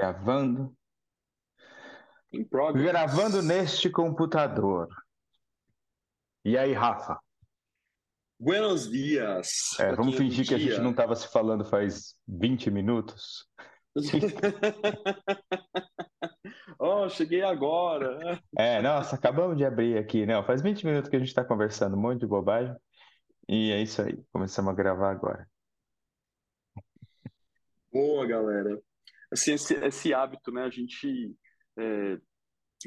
Gravando. Gravando neste computador. E aí, Rafa? Buenos dias. É, vamos é fingir que a gente não estava se falando faz 20 minutos. oh, cheguei agora. É, nossa, acabamos de abrir aqui, não, faz 20 minutos que a gente está conversando um monte de bobagem. E é isso aí, começamos a gravar agora. Boa, galera. Assim, esse, esse hábito, né? A gente, é,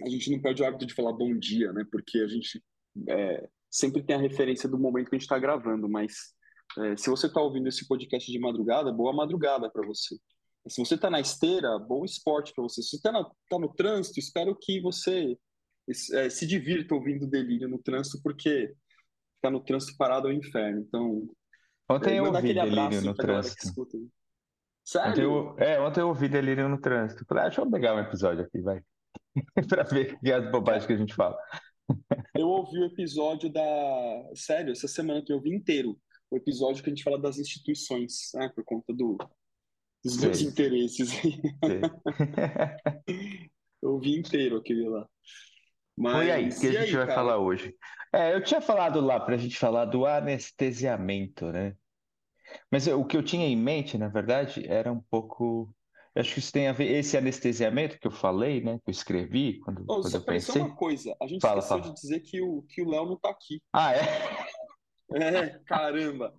a gente não perde o hábito de falar bom dia, né? Porque a gente é, sempre tem a referência do momento que a gente está gravando, mas é, se você está ouvindo esse podcast de madrugada, boa madrugada para você. Se você está na esteira, bom esporte para você. Se você está tá no trânsito, espero que você é, se divirta ouvindo delírio no trânsito, porque ficar no trânsito parado é um inferno. Então, Ontem é, eu ouvi aquele abraço delírio no trânsito. Aí. Ontem Sério? eu, é, ontem eu ouvi delírio no trânsito. Falei, ah, deixa eu pegar um episódio aqui, vai. Pra ver que é as bobagens que a gente fala. Eu ouvi o episódio da. Sério, essa semana que eu ouvi inteiro. O episódio que a gente fala das instituições, né? Por conta do, dos meus interesses. Eu ouvi inteiro aquele lá. Foi aí Mas que a gente aí, vai cara? falar hoje. É, eu tinha falado lá para a gente falar do anestesiamento, né? Mas o que eu tinha em mente, na verdade, era um pouco. eu Acho que isso tem a ver. Esse anestesiamento que eu falei, né? Que eu escrevi quando, Ô, quando só eu pensei. uma coisa. A gente Fala, esqueceu fala. de dizer que o que o Léo não tá aqui. Ah, é? É, caramba.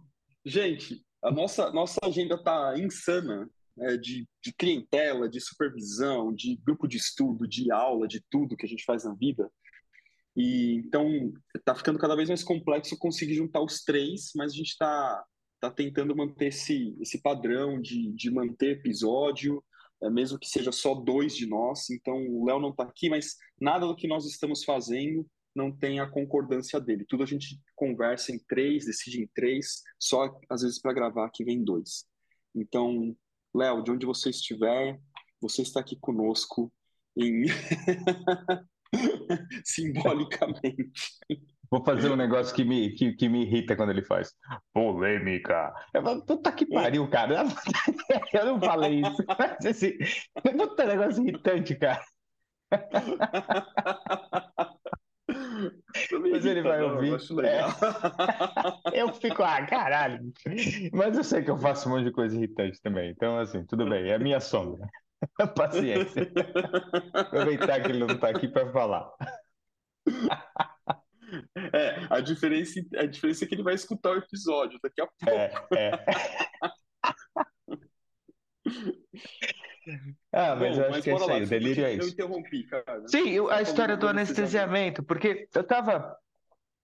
Gente, a nossa, nossa agenda tá insana, né, de, de clientela, de supervisão, de grupo de estudo, de aula, de tudo que a gente faz na vida. E então tá ficando cada vez mais complexo conseguir juntar os três, mas a gente está tá tentando manter esse, esse padrão de, de manter episódio, é, mesmo que seja só dois de nós. Então o Léo não está aqui, mas nada do que nós estamos fazendo não tem a concordância dele. Tudo a gente conversa em três, decide em três, só às vezes para gravar que vem dois. Então, Léo, de onde você estiver, você está aqui conosco em simbolicamente. Vou fazer um negócio que me, que, que me irrita quando ele faz. Polêmica. Eu falo, puta que pariu, cara. Eu não falei isso. Mas assim, puta negócio irritante, cara. Mas ele vai eu ouvir. acho legal. Eu fico, ah, caralho. Mas eu sei que eu faço um monte de coisa irritante também. Então, assim, tudo bem. É a minha sombra. Paciência. Aproveitar que ele não tá aqui para falar. É, a diferença, a diferença é que ele vai escutar o episódio daqui a pouco. É, é. Ah, mas Bom, eu acho mas que é isso aí, o delírio é Eu isso. interrompi, cara. Sim, eu- a história do anestesiamento. porque eu tava.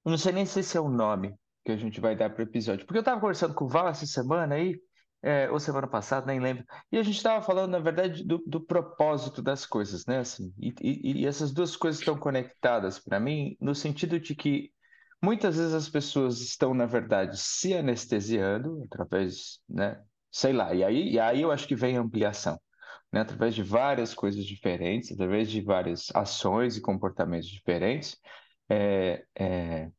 Eu não sei nem se esse é o nome que a gente vai dar para o episódio, porque eu tava conversando com o Val essa semana aí, é, ou semana passada, nem lembro, e a gente tava falando, na verdade, do, do propósito das coisas, né? Assim, e, e- e essas duas coisas estão conectadas para mim, no sentido de que muitas vezes as pessoas estão, na verdade, se anestesiando através, né? Sei lá, e aí, e aí eu acho que vem a ampliação né, através de várias coisas diferentes, através de várias ações e comportamentos diferentes. É, é,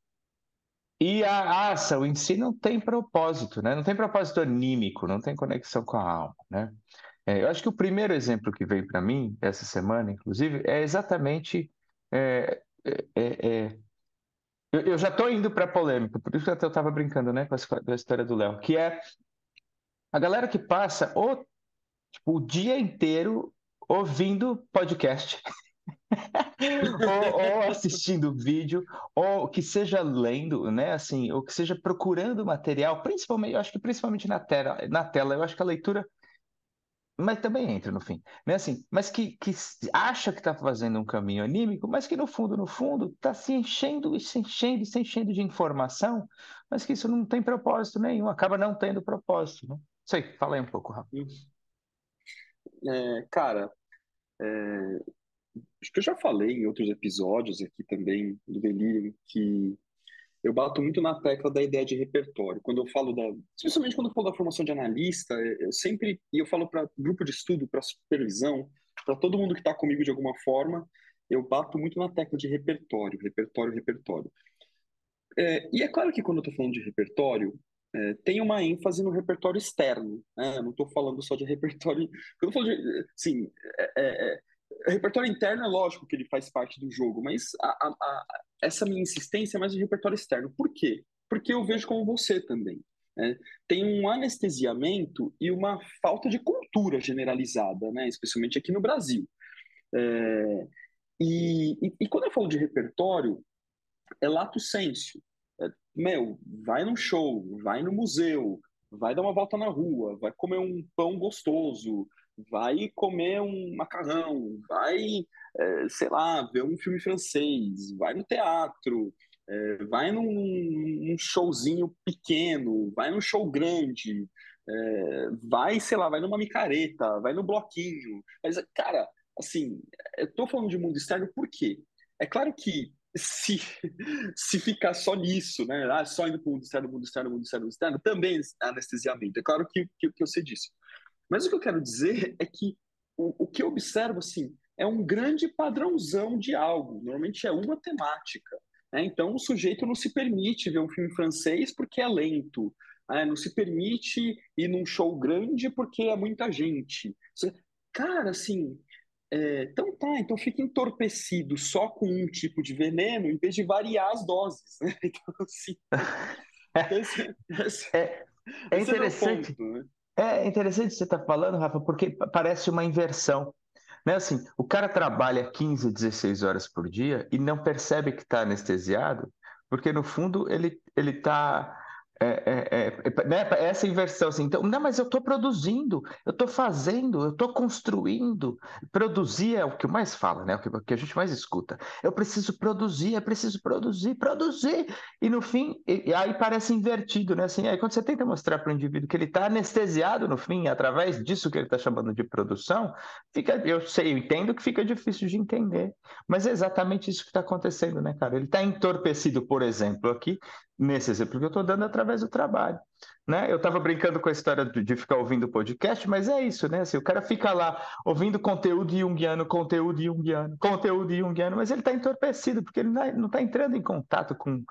E a, a ação em si não tem propósito, né? Não tem propósito anímico, não tem conexão com a alma, né? É, eu acho que o primeiro exemplo que veio para mim essa semana, inclusive, é exatamente é, é, é, é, eu, eu já estou indo para a polêmica, por isso que eu estava brincando, né, com a, esco- da história do Léo, que é a galera que passa o, tipo, o dia inteiro ouvindo podcast ou, ou assistindo vídeo, ou que seja lendo, né? Assim, ou que seja procurando material, principalmente, eu acho que principalmente na tela, na tela, eu acho que a leitura, mas também entra no fim, né? Assim, mas que, que acha que está fazendo um caminho anímico, mas que no fundo, no fundo, está se enchendo e se enchendo e se enchendo de informação, mas que isso não tem propósito nenhum, acaba não tendo propósito, né? Sei, fala aí um pouco, Rafa. É, cara, é, acho que eu já falei em outros episódios aqui também do Delírio que eu bato muito na tecla da ideia de repertório. Quando eu falo da, especialmente quando eu falo da formação de analista, eu sempre e eu falo para grupo de estudo, para supervisão, para todo mundo que está comigo de alguma forma, eu bato muito na tecla de repertório, repertório, repertório. É, e é claro que quando eu estou falando de repertório, é, tem uma ênfase no repertório externo. Né? Eu não estou falando só de repertório. Eu não falo de. Sim, é, é, é, repertório interno é lógico que ele faz parte do jogo, mas a, a, a, essa minha insistência é mais de repertório externo. Por quê? Porque eu vejo como você também. Né? Tem um anestesiamento e uma falta de cultura generalizada, né? especialmente aqui no Brasil. É, e, e, e, quando eu falo de repertório, é lato senso. É, meu, vai no show, vai no museu, vai dar uma volta na rua, vai comer um pão gostoso, vai comer um macarrão, vai, é, sei lá, ver um filme francês, vai no teatro, é, vai num, showzinho pequeno, vai num show grande, é, vai, sei lá, vai numa micareta, vai no bloquinho. Mas, cara, assim, eu tô falando de mundo externo por quê? É claro que se, se ficar só nisso, né? Ah, só indo para o mundo externo, mundo externo, mundo externo, mundo externo, também é anestesiamento. É claro que, que, que eu sei disso. Mas o que eu quero dizer é que o, o que eu observo, assim, é um grande padrãozão de algo. Normalmente é uma temática. Né? Então, o sujeito não se permite ver um filme francês porque é lento. Né? Não se permite ir num show grande porque é muita gente. Cara, assim, é, então tá, então fica entorpecido só com um tipo de veneno em vez de variar as doses. Né? Então, assim, esse, esse, é, é interessante. É, ponto, né? É interessante você estar tá falando, Rafa, porque parece uma inversão. Né? Assim, o cara trabalha 15, 16 horas por dia e não percebe que está anestesiado, porque no fundo ele está é, é, é, né? Essa inversão, assim, então, não, mas eu estou produzindo, eu estou fazendo, eu estou construindo. Produzir é o que mais fala, né? O que, o que, a gente mais escuta. Eu preciso produzir, eu preciso produzir, produzir. E no fim, e, e aí parece invertido, né? Assim, aí quando você tenta mostrar para o indivíduo que ele está anestesiado no fim, através disso que ele está chamando de produção, fica, eu sei, eu entendo que fica difícil de entender. Mas é exatamente isso que está acontecendo, né, cara? Ele está entorpecido, por exemplo, aqui, nesse exemplo que eu estou dando através do trabalho. Né? Eu estava brincando com a história de ficar ouvindo podcast, mas é isso, né? Assim, o cara fica lá ouvindo conteúdo junguiano, conteúdo junguiano, conteúdo junguiano, mas ele está entorpecido, porque ele não está entrando em contato com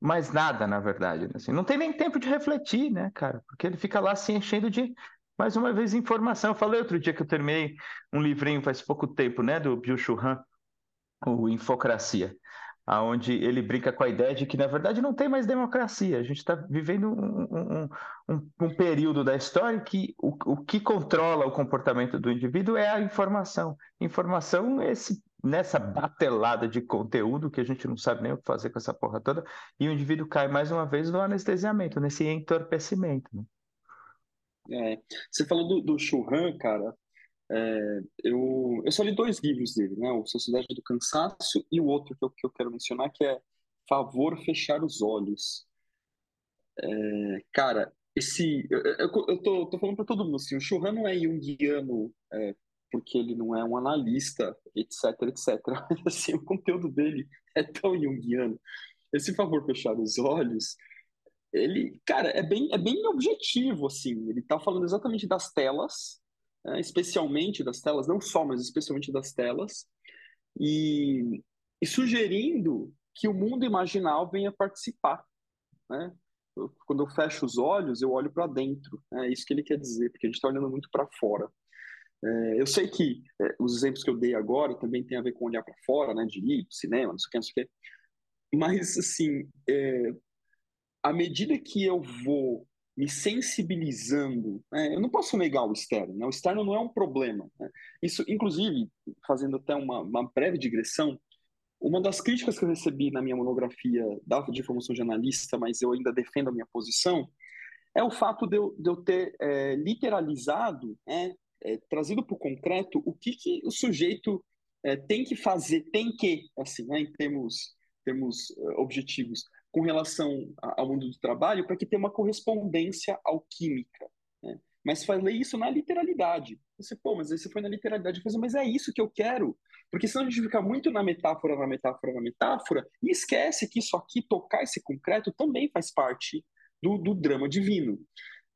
mais nada, na verdade. Né? Assim, não tem nem tempo de refletir, né, cara? Porque ele fica lá se enchendo de, mais uma vez, informação. Eu falei outro dia que eu terminei um livrinho faz pouco tempo, né, do Bill Churran, o Infocracia aonde ele brinca com a ideia de que, na verdade, não tem mais democracia. A gente está vivendo um, um, um, um, período da história que o, o que controla o comportamento do indivíduo é a informação. Informação esse nessa batelada de conteúdo que a gente não sabe nem o que fazer com essa porra toda, e o indivíduo cai mais uma vez no anestesiamento, nesse entorpecimento. Né? É, você falou do, do Churran, cara, é, eu, eu só li dois livros dele, né? O Sociedade do Cansaço e o outro que eu, que eu quero mencionar, que é Favor Fechar os Olhos. É, cara, esse. Eu, eu, eu tô, tô, falando para todo mundo assim: o Churran não é junguiano é, porque ele não é um analista, etc, etc. Mas, assim, o conteúdo dele é tão junguiano. Esse Favor Fechar os Olhos ele, cara, é bem, é bem objetivo, assim. Ele tá falando exatamente das telas, especialmente das telas, não só, mas especialmente das telas, e, e sugerindo que o mundo imaginal venha participar. Né? Eu, quando eu fecho os olhos, eu olho para dentro. Né? É isso que ele quer dizer, porque a gente está olhando muito para fora. É, eu sei que é, os exemplos que eu dei agora também tem a ver com olhar para fora, né, de ir, cinema, não sei o que, não sei o que. Mas, assim, é, à medida que eu vou me sensibilizando. Né? Eu não posso negar o externo, né? o externo não é um problema. Né? Isso, inclusive, fazendo até uma, uma, breve digressão, uma das críticas que eu recebi na minha monografia da de formação de analista, mas eu ainda defendo a minha posição, é o fato de eu, de eu ter é, literalizado, né, é, trazido para o concreto, o que, que o sujeito é, tem que fazer, tem que, assim, né, em termos, termos uh, objetivos, com relação ao mundo do trabalho para que tenha uma correspondência alquímica. Né? Mas falei isso na literalidade. Você, pô, mas você foi na literalidade. Eu mas é isso que eu quero. Porque senão a gente fica muito na metáfora, na metáfora, na metáfora, e esquece que isso aqui, tocar esse concreto, também faz parte do, do drama divino.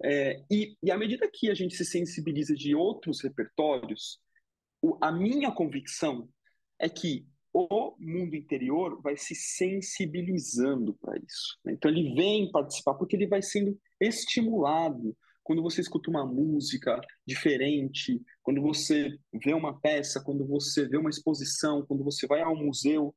É, e, e à medida que a gente se sensibiliza de outros repertórios, o, a minha convicção é que o mundo interior vai se sensibilizando para isso. Né? Então ele vem participar porque ele vai sendo estimulado. Quando você escuta uma música diferente, quando você vê uma peça, quando você vê uma exposição, quando você vai ao museu,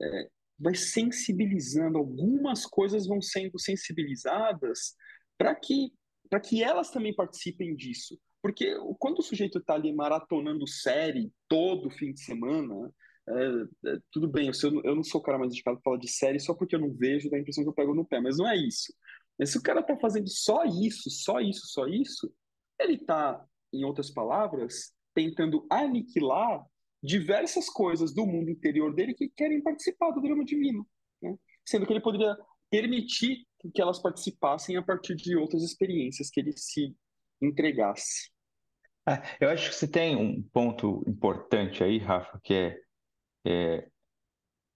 é, vai sensibilizando. Algumas coisas vão sendo sensibilizadas para que para que elas também participem disso. Porque quando o sujeito está ali maratonando série todo fim de semana, é, é, tudo bem, eu, eu não sou o cara mais indicado para falar de série só porque eu não vejo, dá a impressão que eu pego no pé, mas não é isso. Mas se o cara está fazendo só isso, só isso, só isso, ele está, em outras palavras, tentando aniquilar diversas coisas do mundo interior dele que querem participar do drama divino. Né? Sendo que ele poderia permitir que elas participassem a partir de outras experiências que ele se entregasse. É, eu acho que você tem um ponto importante aí, Rafa, que é, é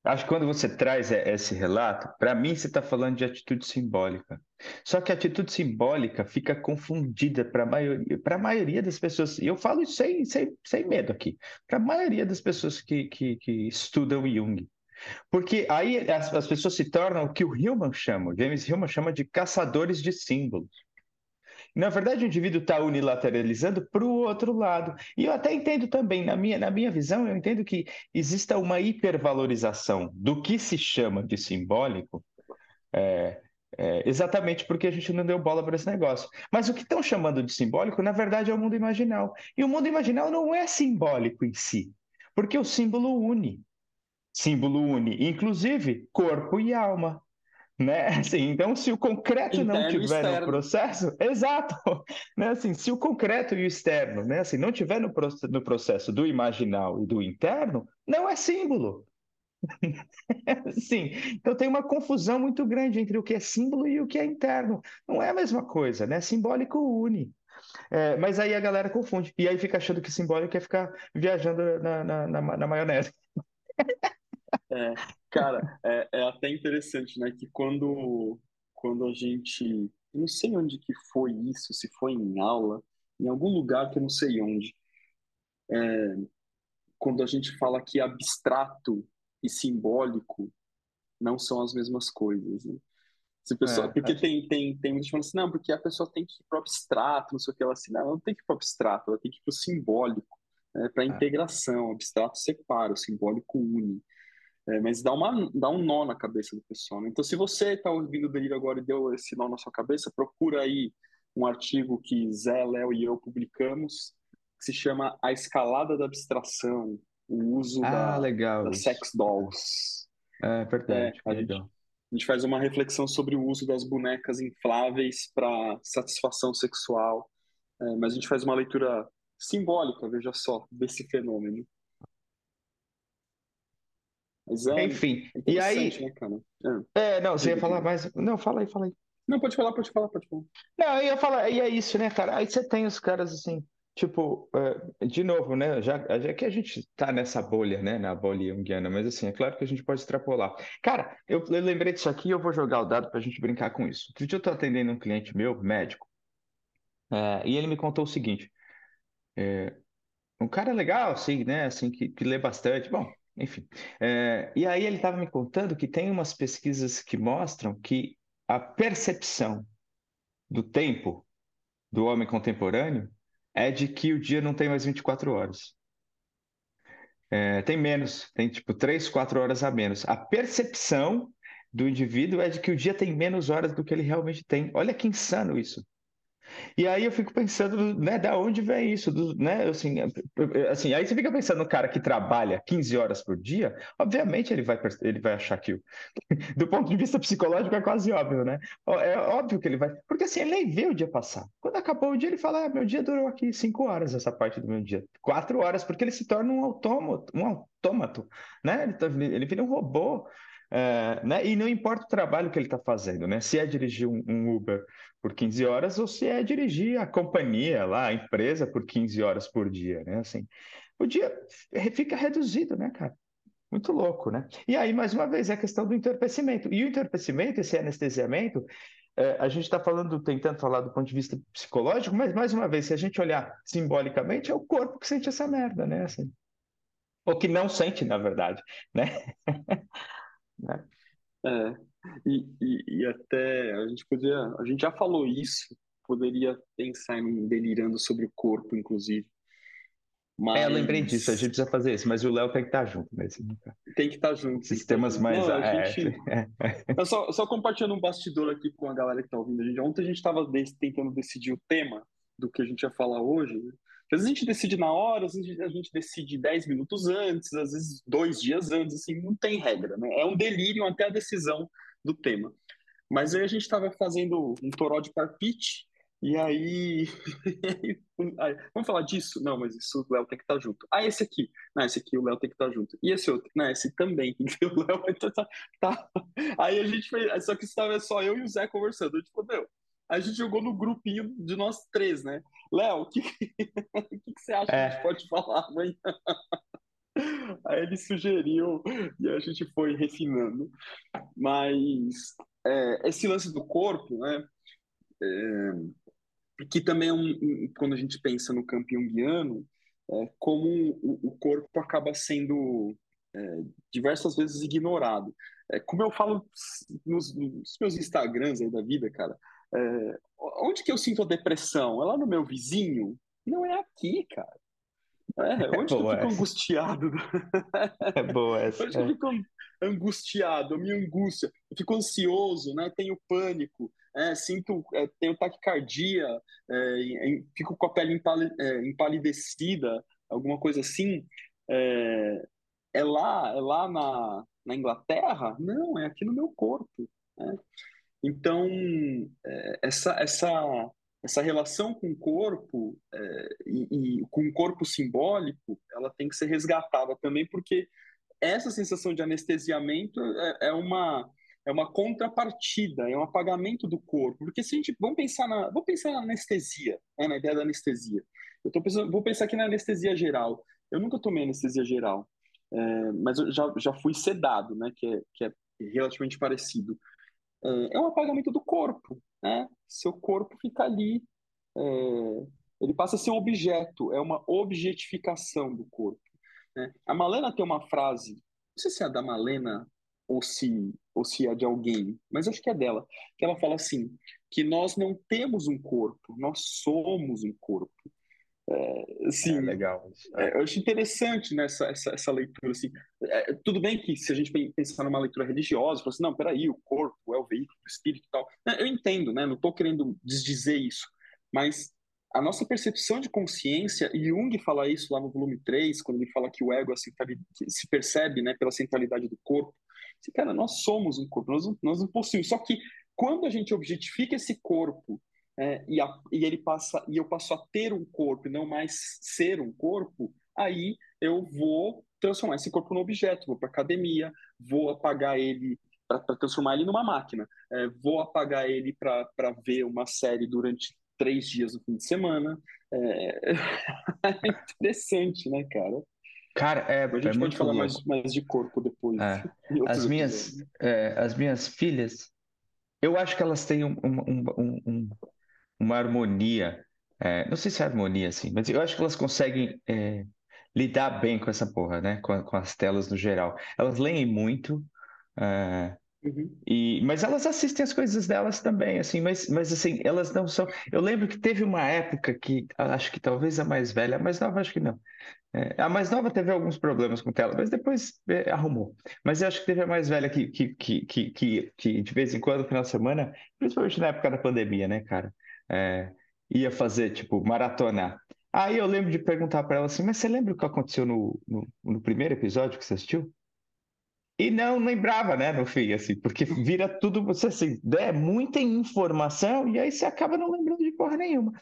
acho que quando você traz esse relato, para mim você está falando de atitude simbólica. Só que a atitude simbólica fica confundida para a maioria, a maioria das pessoas. E eu falo isso sem, sem, sem medo aqui. Para a maioria das pessoas que, que, que estudam Jung. Porque aí as, as, pessoas se tornam o que o Hillman chama, James Hillman chama de caçadores de símbolos. Na verdade, o indivíduo está unilateralizando para o outro lado. E eu até entendo também, na minha, na minha visão, eu entendo que exista uma hipervalorização do que se chama de simbólico, é, é, exatamente porque a gente não deu bola para esse negócio. Mas o que estão chamando de simbólico, na verdade, é o mundo imaginal. E o mundo imaginal não é simbólico em si, porque o símbolo une. Símbolo une, inclusive, corpo e alma. Né? Assim, então, se o concreto Interno não tiver no processo, exato, né? Assim, se o concreto e o externo, né? Assim, não tiver no, no processo do imaginal e do interno, não é símbolo. Sim, então tem uma confusão muito grande entre o que é símbolo e o que é interno. Não é a mesma coisa, né? Simbólico une. É, mas aí a galera confunde. E aí fica achando que simbólico é ficar viajando na, na, na, na maionese. É, cara, é, é, até interessante, né? Que quando, quando a gente. Não sei onde que foi isso, se foi em aula, em algum lugar que eu não sei onde. É, quando a gente fala que abstrato e simbólico não são as mesmas coisas. Né? Se pessoa, é, porque tem, tem, tem gente falando assim, não, porque a pessoa tem que ir para o abstrato, não sei o que ela assim, não, ela não tem que ir para o abstrato, ela tem que ir para o simbólico, né, para a é. integração. O abstrato separa, o simbólico une. É, mas dá, uma, dá um nó na cabeça do pessoal. Né? Então, se você está ouvindo o delírio agora e deu esse nó na sua cabeça, procura aí um artigo que Zé, Léo e eu publicamos, que se chama A Escalada da Abstração, o uso ah, da, legal. das sex dolls. É verdade. É, a, gente, a gente faz uma reflexão sobre o uso das bonecas infláveis para satisfação sexual, é, mas a gente faz uma leitura simbólica, veja só, desse fenômeno. É Enfim, e aí. Né, é. é, não, você ia falar mais. Não, fala aí, fala aí. Não, pode falar, pode falar, pode falar. Não, eu ia falar, e é isso, né, cara? Aí você tem os caras assim, Tipo, uh, de novo, né? Já, já que a gente está nessa bolha, né? Na bolha junguiana, mas assim, é claro que a gente pode extrapolar. Cara, eu, eu lembrei disso aqui e eu vou jogar o dado para a gente brincar com isso. Outro dia eu estou atendendo um cliente meu, médico, uh, e ele me contou o seguinte: é, um cara legal, assim, né? Assim, que, que lê bastante. Bom, enfim. É, e aí ele estava me contando que tem umas pesquisas que mostram que a percepção do tempo do homem contemporâneo é de que o dia não tem mais 24 horas. É, tem menos, tem tipo 3, 4 horas a menos. A percepção do indivíduo é de que o dia tem menos horas do que ele realmente tem. Olha que insano isso. E aí eu fico pensando, né, da onde vem isso, do, né, assim, assim, aí você fica pensando no cara que trabalha 15 horas por dia, obviamente ele vai, ele vai achar que, do ponto de vista psicológico, é quase óbvio, né? É óbvio que ele vai, porque assim, ele nem vê o dia passar. Quando acabou o dia, ele fala, ah, meu dia durou aqui 5 horas, essa parte do meu dia. 4 horas, porque ele se torna um autômato, um autômato, né? Ele, ele vira um robô, é, né? E não importa o trabalho que ele está fazendo, né? Se é dirigir um, um, Uber por 15 horas ou se é dirigir a companhia lá, a empresa por 15 horas por dia, né? Assim, o dia fica reduzido, né, cara? Muito louco, né? E aí, mais uma vez, é a questão do entorpecimento. E o entorpecimento, esse anestesiamento, é, a gente está falando, tentando falar do ponto de vista psicológico, mas mais uma vez, se a gente olhar simbolicamente, é o corpo que sente essa merda, né? Assim, Ou que não sente, na verdade, né? né? é, e, e, e, até a gente podia, a gente já falou isso, poderia pensar em delirando sobre o corpo, inclusive. Mas... É, eu lembrei disso, a gente precisa fazer isso, mas o Léo tem que estar junto nesse. Né, tem que estar junto. Sistemas mais. Não, a gente... eu só, só compartilhando um bastidor aqui com a galera que está ouvindo a gente. Ontem a gente estava tentando decidir o tema do que a gente ia falar hoje. Né? Às vezes a gente decide na hora, às vezes a gente decide 10 minutos antes, às vezes dois dias antes, assim, não tem regra, né? É um delírio até a decisão do tema. Mas aí a gente estava fazendo um toró de parpite, e aí, vamos falar disso? Não, mas isso o Léo tem que estar tá junto. Ah, esse aqui. Não, esse aqui o Léo tem que estar tá junto. E esse outro? Não, esse também. O Léo. Tá, tá. Aí a gente fez. Só que estava só eu e o Zé conversando. Gente falou, meu, a gente jogou no grupinho de nós três, né? Léo, o que, que, que você acha é. que a gente é. pode falar amanhã? Aí ele sugeriu e a gente foi refinando. Mas é, esse lance do corpo, né? É, que também é um, um, quando a gente pensa no campo junguiano, é, como o, o, corpo acaba sendo é, diversas vezes ignorado. É, como eu falo nos, nos, meus Instagrams aí da vida, cara, é, onde que eu sinto a depressão? É lá no meu vizinho? Não é aqui, cara. É, onde é que eu fico angustiado? É boa essa. Onde que eu fico angustiado, minha angústia, eu fico ansioso, né? tenho pânico, é, sinto, é, tenho taquicardia, é, fico com a pele empal é, empalidecida, alguma coisa assim. É, é, lá, é lá na, na Inglaterra? Não, é aqui no meu corpo. Né? Então, é, essa, essa, essa relação com o corpo e, e com o corpo simbólico, ela tem que ser resgatada também, porque essa sensação de anestesiamento é, é uma é uma contrapartida, é um apagamento do corpo. Porque se a gente vamos pensar na, vamos pensar na anestesia, né, na ideia da anestesia. Eu tô pensando, vou pensar aqui na anestesia geral. Eu nunca tomei anestesia geral, é, mas eu já, já fui sedado, né, que é, que é relativamente parecido. É, é um apagamento do corpo, né? Seu corpo fica ali, é, ele passa a ser um objeto, é uma objetificação do corpo. Né? A Malena tem uma frase, não sei se é da Malena ou se, ou se é de alguém, mas acho que é dela, que ela fala assim, que nós não temos um corpo, nós somos um corpo. É, assim, é legal. É, eu acho interessante nessa essa, essa leitura. Assim. É, tudo bem que se a gente pensar numa leitura religiosa, assim, não, peraí, o corpo é o veículo do espírito e tal. Eu entendo, né? não estou querendo desdizer isso, mas a nossa percepção de consciência, e Jung fala isso lá no volume 3, quando ele fala que o ego é se percebe né, pela centralidade do corpo. Assim, cara, nós somos um corpo, nós, nós não possuímos. Só que quando a gente objetifica esse corpo é, e, a, e, ele passa e eu passo a ter um corpo e não mais ser um corpo, aí eu vou transformar esse corpo num objeto, vou para academia, vou apagar ele para transformar ele numa máquina, é, vou apagar ele para ver uma série durante três dias no fim de semana. É, é interessante, né, cara? Cara, é, a gente é pode falar mais, mais de corpo depois. É. As, minhas, é, as minhas filhas, eu acho que elas têm um, um, um, uma harmonia. É, não sei se é harmonia, assim, mas eu acho que elas conseguem é, lidar bem com essa porra, né? Com, com, as telas no geral. Elas leem muito, é, Uhum. E, mas elas assistem as coisas delas também, assim, mas, mas assim, elas não são. Eu lembro que teve uma época que acho que talvez a mais velha, a mais nova acho que não. É, a mais nova teve alguns problemas com tela, mas depois é, arrumou. Mas eu acho que teve a mais velha que, que, que, que, que, que de vez em quando, no final de semana, principalmente na época da pandemia, né, cara? É, ia fazer, tipo, maratona. Aí eu lembro de perguntar para ela assim, mas você lembra o que aconteceu no, no, no primeiro episódio que você assistiu? E não lembrava, né, no fim, assim, porque vira tudo, você assim, é muita informação e aí você acaba não lembrando de porra nenhuma.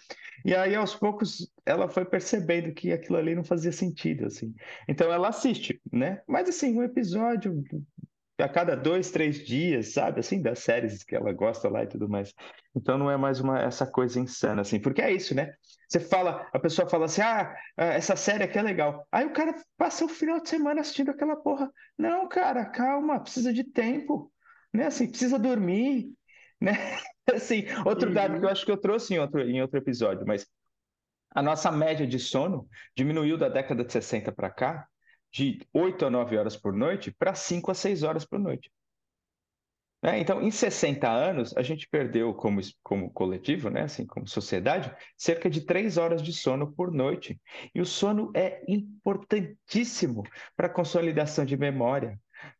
E aí, aos poucos, ela foi percebendo que aquilo ali não fazia sentido, assim. Então ela assiste, né? Mas assim, um episódio a cada dois, três dias, sabe? Assim, das séries que ela gosta lá e tudo mais. Então não é mais uma essa coisa insana, assim, porque é isso, né? Você fala, a pessoa fala assim, ah, essa série aqui é legal. Aí o cara passa o final de semana assistindo aquela porra. Não, cara, calma, precisa de tempo, né? Assim, precisa dormir, né? Assim, outro uhum. dado que eu acho que eu trouxe em outro, em outro episódio, mas a nossa média de sono diminuiu da década de 60 para cá de 8 a 9 horas por noite para 5 a 6 horas por noite. Né? Então, em 60 anos, a gente perdeu como, como coletivo, né? assim, como sociedade, cerca de 3 horas de sono por noite. E o sono é importantíssimo para a consolidação de memória,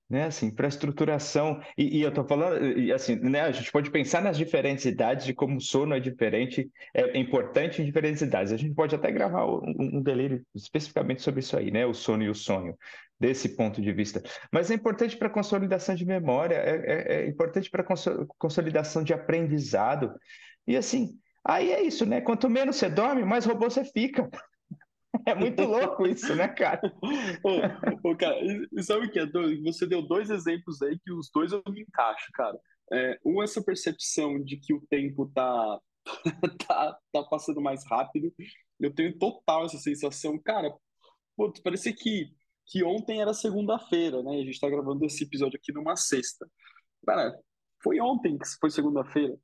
né, assim, para estruturação. E, e eu estou falando, e, assim, né, a gente pode pensar nas diferentes idades de como o sono é diferente, é importante em diferentes idades. A gente pode até gravar um, um delírio especificamente sobre isso aí, né, o sono e o sonho, desse ponto de vista. Mas é importante para consolidação de memória, é, é, é importante para consolidação de aprendizado. E assim, aí é isso, né? Quanto menos você dorme, mais robô você fica. É muito louco isso, né, cara? ô, cara, e sabe o que é? Você deu dois exemplos aí que os dois eu me encaixo, cara. É, um, essa percepção de que o tempo tá, tá, tá passando mais rápido. Eu tenho total essa sensação. Cara, putz, parecia que, que ontem era segunda-feira, né? A gente tá gravando esse episódio aqui numa sexta. Cara, foi ontem que foi segunda-feira.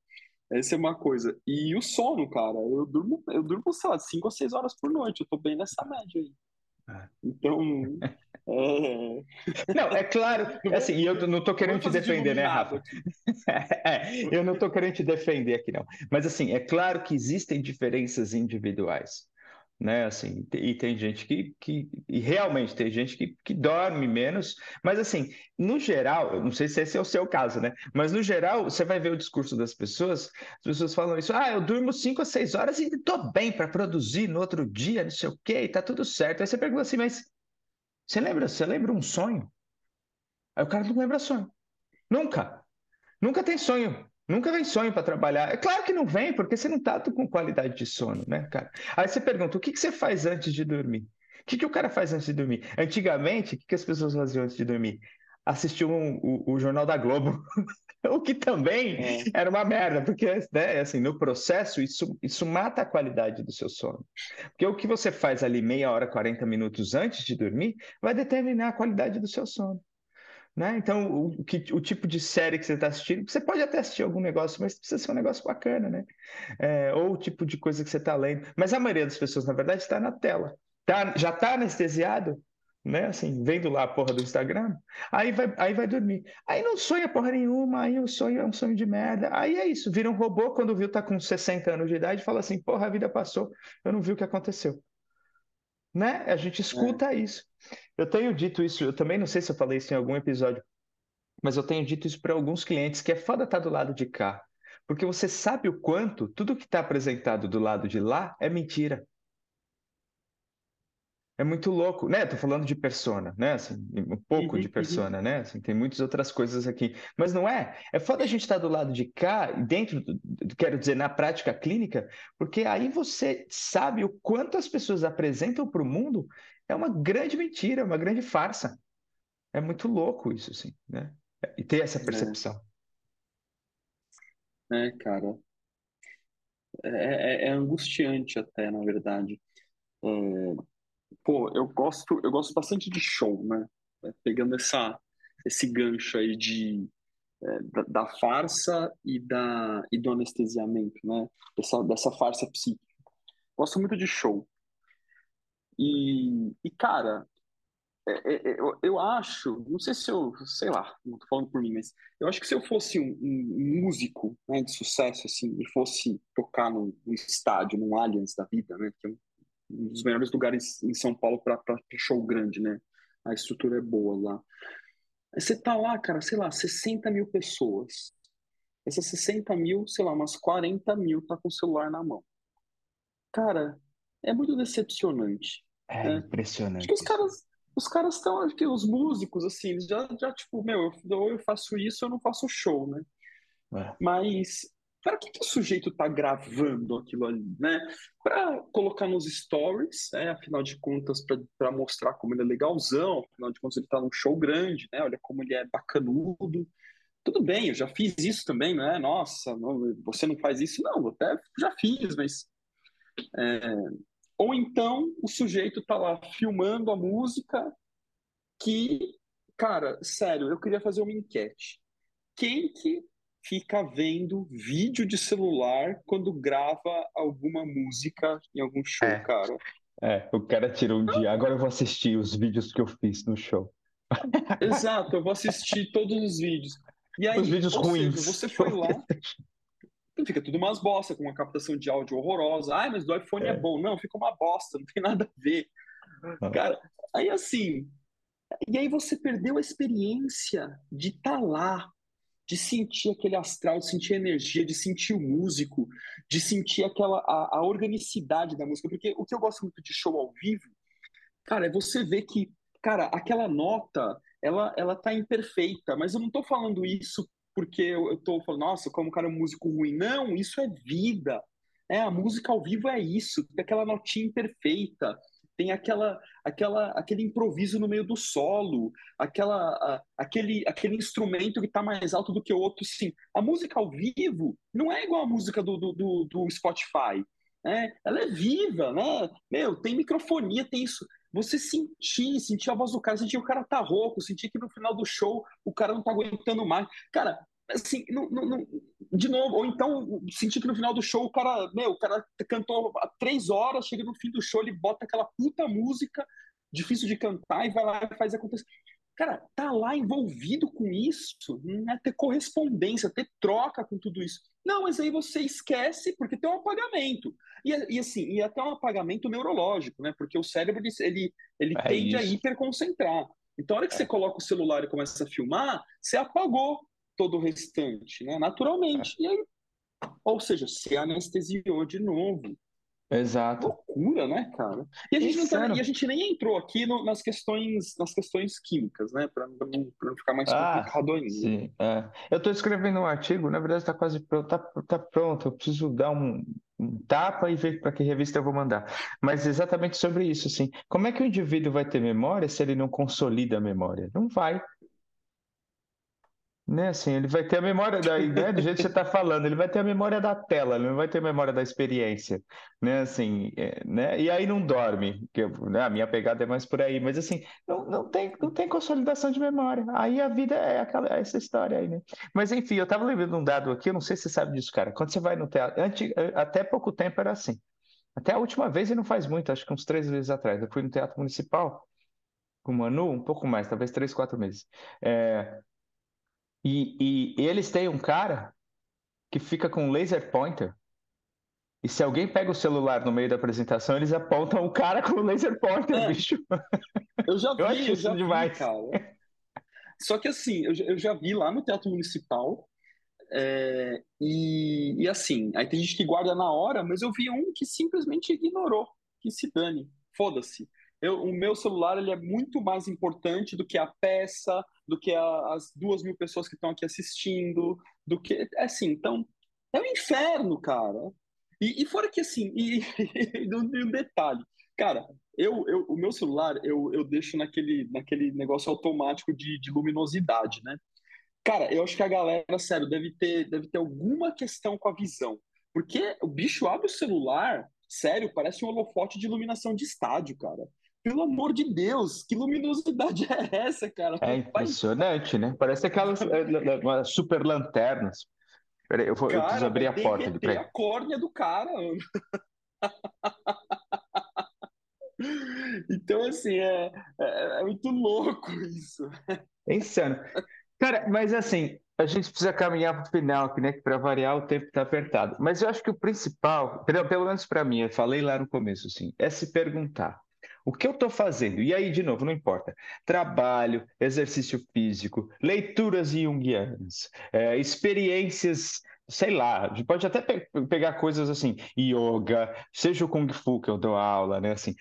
Essa é uma coisa. E o sono, cara, eu durmo, eu durmo, sei lá, 5 ou 6 horas por noite. Eu tô bem nessa média aí. É. Então. É... Não, é claro, assim, eu não tô querendo te defender, né, Rafa? é, eu não tô querendo te defender aqui, não. Mas, assim, é claro que existem diferenças individuais né? Assim, e tem gente que, que e realmente tem gente que, que dorme menos, mas assim, no geral, eu não sei se esse é o seu caso, né? Mas no geral, você vai ver o discurso das pessoas, as pessoas falam isso, ah, eu durmo 5 a 6 horas e tô bem para produzir no outro dia, não sei o quê, e tá tudo certo. Aí você pergunta assim, mas você lembra, você lembra um sonho? Aí o cara não lembra sonho. Nunca. Nunca tem sonho. Nunca vem sonho para trabalhar. É claro que não vem, porque você não está com qualidade de sono, né, cara? Aí você pergunta, o que, que você faz antes de dormir? O que, que o cara faz antes de dormir? Antigamente, o que, que as pessoas faziam antes de dormir? Assistiam o, o Jornal da Globo, o que também é. era uma merda, porque né, assim, no processo isso, isso mata a qualidade do seu sono. Porque o que você faz ali meia hora, 40 minutos antes de dormir vai determinar a qualidade do seu sono. Né? Então, o, que, o tipo de série que você está assistindo, você pode até assistir algum negócio, mas precisa ser um negócio bacana, né? É, ou o tipo de coisa que você está lendo. Mas a maioria das pessoas, na verdade, está na tela. Tá, já está anestesiado, né? Assim, vendo lá a porra do Instagram, aí vai, aí vai dormir. Aí não sonha porra nenhuma, aí o sonho é um sonho de merda. Aí é isso, vira um robô quando viu tá com 60 anos de idade e fala assim, porra, a vida passou, eu não vi o que aconteceu. Né? A gente escuta é. isso. Eu tenho dito isso, eu também não sei se eu falei isso em algum episódio, mas eu tenho dito isso para alguns clientes que é foda estar tá do lado de cá. Porque você sabe o quanto tudo que está apresentado do lado de lá é mentira. É muito louco, né? Tô falando de persona, né? Assim, um pouco de uhum. persona, uhum. né? Assim, tem muitas outras coisas aqui. Mas não é? É foda a gente estar tá do lado de cá, dentro, quero dizer, na prática clínica, porque aí você sabe o quanto as pessoas apresentam para o mundo é uma grande mentira, uma grande farsa. É muito louco isso, assim, né? E ter essa é. percepção. É, é cara. É, é, é, angustiante até, na verdade. É, pô, eu gosto, eu gosto bastante de show, né? É, pegando essa, esse gancho aí de, é, da, da, farsa e, da, e do anestesiamento, né? Dessa, dessa farsa psíquica. Gosto muito de show. E, e cara, é, é, é, eu, eu, acho, não sei se eu, sei lá, não tô falando por mim, mas eu acho que se eu fosse um, um músico né, de sucesso, assim, e fosse tocar num, num, estádio, num Allianz da vida, né, que é um, um dos melhores lugares em São Paulo para show grande, né, a estrutura é boa lá. Você tá lá, cara, sei lá, 60 mil pessoas. Essas 60 mil, sei lá, umas 40 mil tá com o celular na mão. Cara, é muito decepcionante. É né? impressionante. Acho que os caras, os caras estão, acho que os músicos, assim, eles já, já tipo, meu, ou eu faço isso eu não faço show, né? É. Mas, para que, que o sujeito tá gravando aquilo ali, né? Para colocar nos stories, né? Afinal de contas, para mostrar como ele é legalzão, afinal de contas, ele tá num show grande, né? Olha como ele é bacanudo. Tudo bem, eu já fiz isso também, né? Nossa, não, você não faz isso? Não, até já fiz, mas é, ou então o sujeito tá lá filmando a música que, cara, sério, eu queria fazer uma enquete. Quem que fica vendo vídeo de celular quando grava alguma música em algum show, é. cara? É, o cara tirou um dia. Agora eu vou assistir os vídeos que eu fiz no show. Exato, eu vou assistir todos os vídeos. E aí, os vídeos ruins. Seja, você foi lá, fica tudo umas bosta, com uma captação de áudio horrorosa. Ai, mas do iPhone é, é bom. Não, fica uma bosta, não tem nada a ver. Ah. Cara, aí assim. E aí você perdeu a experiência de estar tá lá, de sentir aquele astral, de sentir energia, de sentir o músico, de sentir aquela a, a organicidade da música. Porque o que eu gosto muito de show ao vivo, cara, é você ver que, cara, aquela nota, ela, ela tá imperfeita, mas eu não tô falando isso porque eu, eu tô falando, nossa, como o cara é um músico ruim. Não, isso é vida. É, a música ao vivo é isso, aquela notinha imperfeita, tem aquela, aquela, aquele improviso no meio do solo, aquela, a, aquele, aquele instrumento que está mais alto do que o outro. Sim, a música ao vivo não é igual a música do, do, do, do Spotify. Né? Ela é viva, né? Meu, tem microfonia, tem isso. Você sentir, sentir a voz do cara, sentir o cara tá rouco, sentir que no final do show o cara não tá aguentando mais. Cara, assim, não, não, não, de novo, ou então sentir que no final do show o cara, meu, o cara cantou há três horas, chega no fim do show, ele bota aquela puta música difícil de cantar e vai lá e faz acontecer. Cara, tá lá envolvido com isso, não é ter correspondência, ter troca com tudo isso. Não, mas aí você esquece porque tem um apagamento. E, e assim, e até um apagamento neurológico, né? Porque o cérebro ele, ele é tende isso. a hiperconcentrar. Então, a hora que é. você coloca o celular e começa a filmar, você apagou todo o restante, né? Naturalmente. É. E aí, ou seja, se anestesiou de novo. Exato. Loucura, né, cara? E a gente, tá, e a gente nem entrou aqui no, nas questões nas questões químicas, né? Para não, não, ficar mais ah, complicado ainda. Sim, é. Eu estou escrevendo um artigo, na verdade está quase pronto, tá, tá pronto. Eu preciso dar um, um tapa e ver para que revista eu vou mandar. Mas exatamente sobre isso, assim. Como é que o indivíduo vai ter memória se ele não consolida a memória? Não vai. Né, assim, ele vai ter a memória da, né, do jeito que você está falando, ele vai ter a memória da tela, ele não vai ter a memória da experiência, né, assim, é, né, e aí não dorme, que né, a minha pegada é mais por aí, mas assim, não, não, tem, não tem consolidação de memória, aí a vida é aquela, é essa história aí, né, mas enfim, eu estava lembrando um dado aqui, eu não sei se você sabe disso, cara, quando você vai no teatro, antes, até pouco tempo era assim, até a última vez e não faz muito, acho que uns três meses atrás, eu fui no Teatro Municipal, com o Manu, um pouco mais, talvez três, quatro meses, é, e, e eles têm um cara que fica com um laser pointer. E se alguém pega o celular no meio da apresentação, eles apontam o cara com o laser pointer, é. bicho. Eu já vi, eu, eu já demais. Vi, cara. Só que assim, eu, eu já vi lá no Teatro Municipal, é, e, e, assim, aí tem gente que guarda na hora, mas eu vi um que simplesmente ignorou, que se dane, foda-se. Eu, o meu celular ele é muito mais importante do que a peça, do que a, as duas mil pessoas que estão aqui assistindo, do que. É assim, então. É um inferno, cara. E, e fora que assim, e, e, um detalhe. Cara, eu, eu, o meu celular eu, eu deixo naquele, naquele negócio automático de, de luminosidade, né? Cara, eu acho que a galera, sério, deve ter, deve ter alguma questão com a visão. Porque o bicho abre o celular, sério, parece um holofote de iluminação de estádio, cara. Pelo amor de Deus, que luminosidade é essa, cara? É impressionante, né? Parece aquelas é, super lanternas. Peraí, eu vou cara, eu preciso abrir a porta aqui. Peraí. a córnea do cara. então, assim, é, é, é, muito louco isso. É insano. Cara, mas assim, a gente precisa caminhar para o final, né, para variar o tempo está apertado. Mas eu acho que o principal, pelo, pelo menos para mim, eu falei lá no começo, assim, é se perguntar o que eu estou fazendo? E aí, de novo, não importa. Trabalho, exercício físico, leituras junguianas, é, experiências, sei lá, pode até pe pegar coisas assim, yoga, seja o Kung Fu que eu dou aula, né? Assim,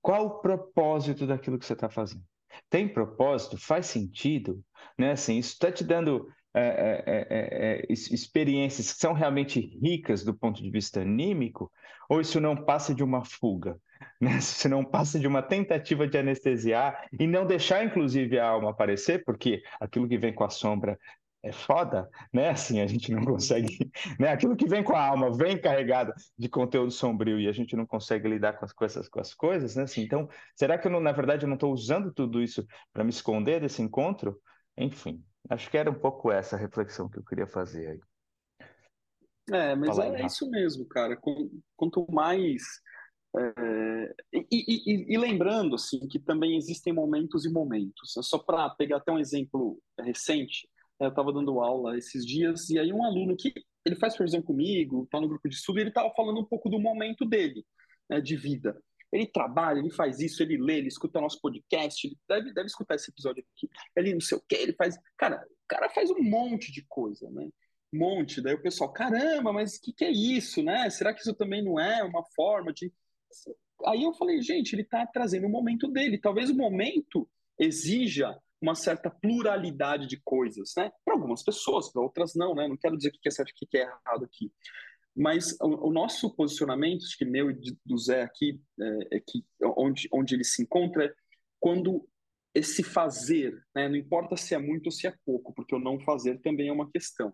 qual o propósito daquilo que você está fazendo? Tem propósito? Faz sentido? Né? Assim, isso está te dando é é, é, é, é, experiências que são realmente ricas do ponto de vista anímico, ou isso não passa de uma fuga? Né? Se não passa de uma tentativa de anestesiar e não deixar, inclusive, a alma aparecer, porque aquilo que vem com a sombra é foda, né? Assim, a gente não consegue, né? Aquilo que vem com a alma vem carregado de conteúdo sombrio e a gente não consegue lidar com as coisas, com as coisas, né? Assim, então, será que eu não, na verdade eu não estou usando tudo isso para me esconder desse encontro? Enfim, acho que era um pouco essa reflexão que eu queria fazer aí. É, mas é, é, isso mesmo, cara. Quanto mais É, e, e, e, lembrando assim que também existem momentos e momentos. Só para pegar até um exemplo recente, eu estava dando aula esses dias e aí um aluno que ele faz supervisão comigo, está no grupo de estudo, e ele estava falando um pouco do momento dele, né, de vida. Ele trabalha, ele faz isso, ele lê, ele escuta nosso podcast, ele deve, deve escutar esse episódio aqui. Ele não sei o que, ele faz. Cara, o cara faz um monte de coisa, né? Um monte. Daí o pessoal, caramba, mas o que, que é isso, né? Será que isso também não é uma forma de. Aí eu falei, gente, ele está trazendo o momento dele. Talvez o momento exija uma certa pluralidade de coisas, né? Para algumas pessoas, para outras não, né? Não quero dizer o que é certo o que é errado aqui. Mas o, o, nosso posicionamento, acho que meu e do Zé aqui, é, é, que onde, onde ele se encontra, é quando esse fazer, né? não importa se é muito ou se é pouco, porque o não fazer também é uma questão.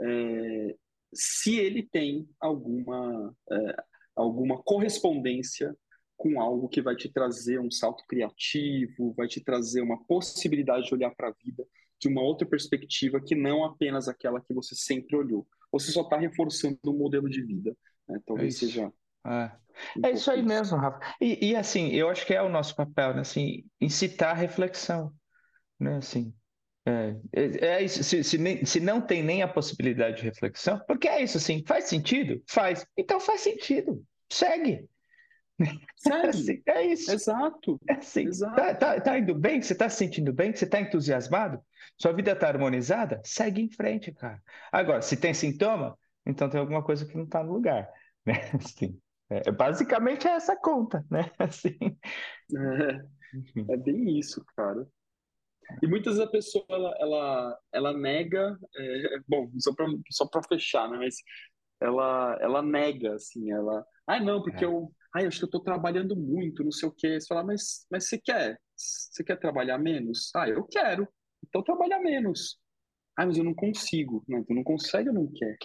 É, se ele tem alguma, é, alguma correspondência com algo que vai te trazer um salto criativo, vai te trazer uma possibilidade de olhar para a vida de uma outra perspectiva que não apenas aquela que você sempre olhou. Você só está reforçando um modelo de vida. Né? Talvez é seja. É. Um é isso aí isso. mesmo, Rafa. E, e, assim, eu acho que é o nosso papel, né? Assim, incitar a reflexão, né? Assim, é, é, é isso. Se, se, se, não tem nem a possibilidade de reflexão, porque é isso, assim, faz sentido? Faz. Então faz sentido. Segue. Segue. Assim, é isso. Exato. É assim. Exato. Tá, tá, tá indo bem? Você está se sentindo bem? Você está entusiasmado? Sua vida está harmonizada? Segue em frente, cara. Agora, se tem sintoma, então tem alguma coisa que não está no lugar. Né? Assim, é, basicamente é essa conta, né? Assim. É, é bem isso, cara. E muitas vezes a pessoa ela, ela, ela nega, é, bom, só para só fechar, né? Mas ela, ela nega, assim, ela, ah, não, porque é. eu, ah, eu acho que eu estou trabalhando muito, não sei o quê. Você fala, mas, mas você quer? Você quer trabalhar menos? Ah, eu quero. Então trabalha menos. Ah, mas eu não consigo. Não, tu não consegue ou não quer?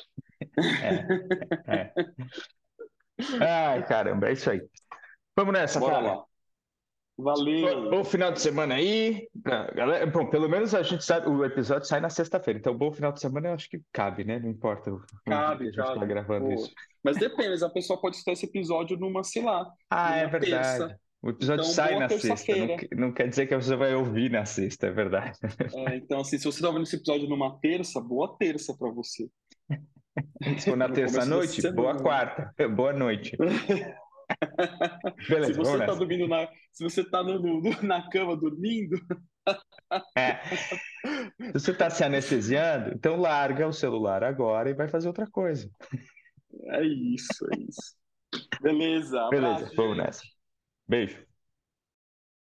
É, é. Ai, caramba, é isso aí. Vamos nessa, Bora cara. Lá. Valeu. Bom final de semana aí. Galera, bom, pelo menos a gente sabe, o episódio sai na sexta-feira. Então, bom final de semana eu acho que cabe, né? Não importa o cabe, que a gente tá gravando Pô. isso. Mas depende, a pessoa pode estar esse episódio numa, sei lá. Ah, é verdade. Terça. O episódio então, sai na sexta. Não, não, quer dizer que você vai ouvir na sexta, é verdade. É, então, assim, se você está ouvindo esse episódio numa terça, boa terça para você. Se for na terça-noite, boa quarta. Boa noite. Beleza, se você está dormindo na, se você tá no, no, na cama dormindo. É. Se você está se anestesiando, então larga o celular agora e vai fazer outra coisa. É isso, é isso. Beleza. Beleza, vamos nessa. Beijo.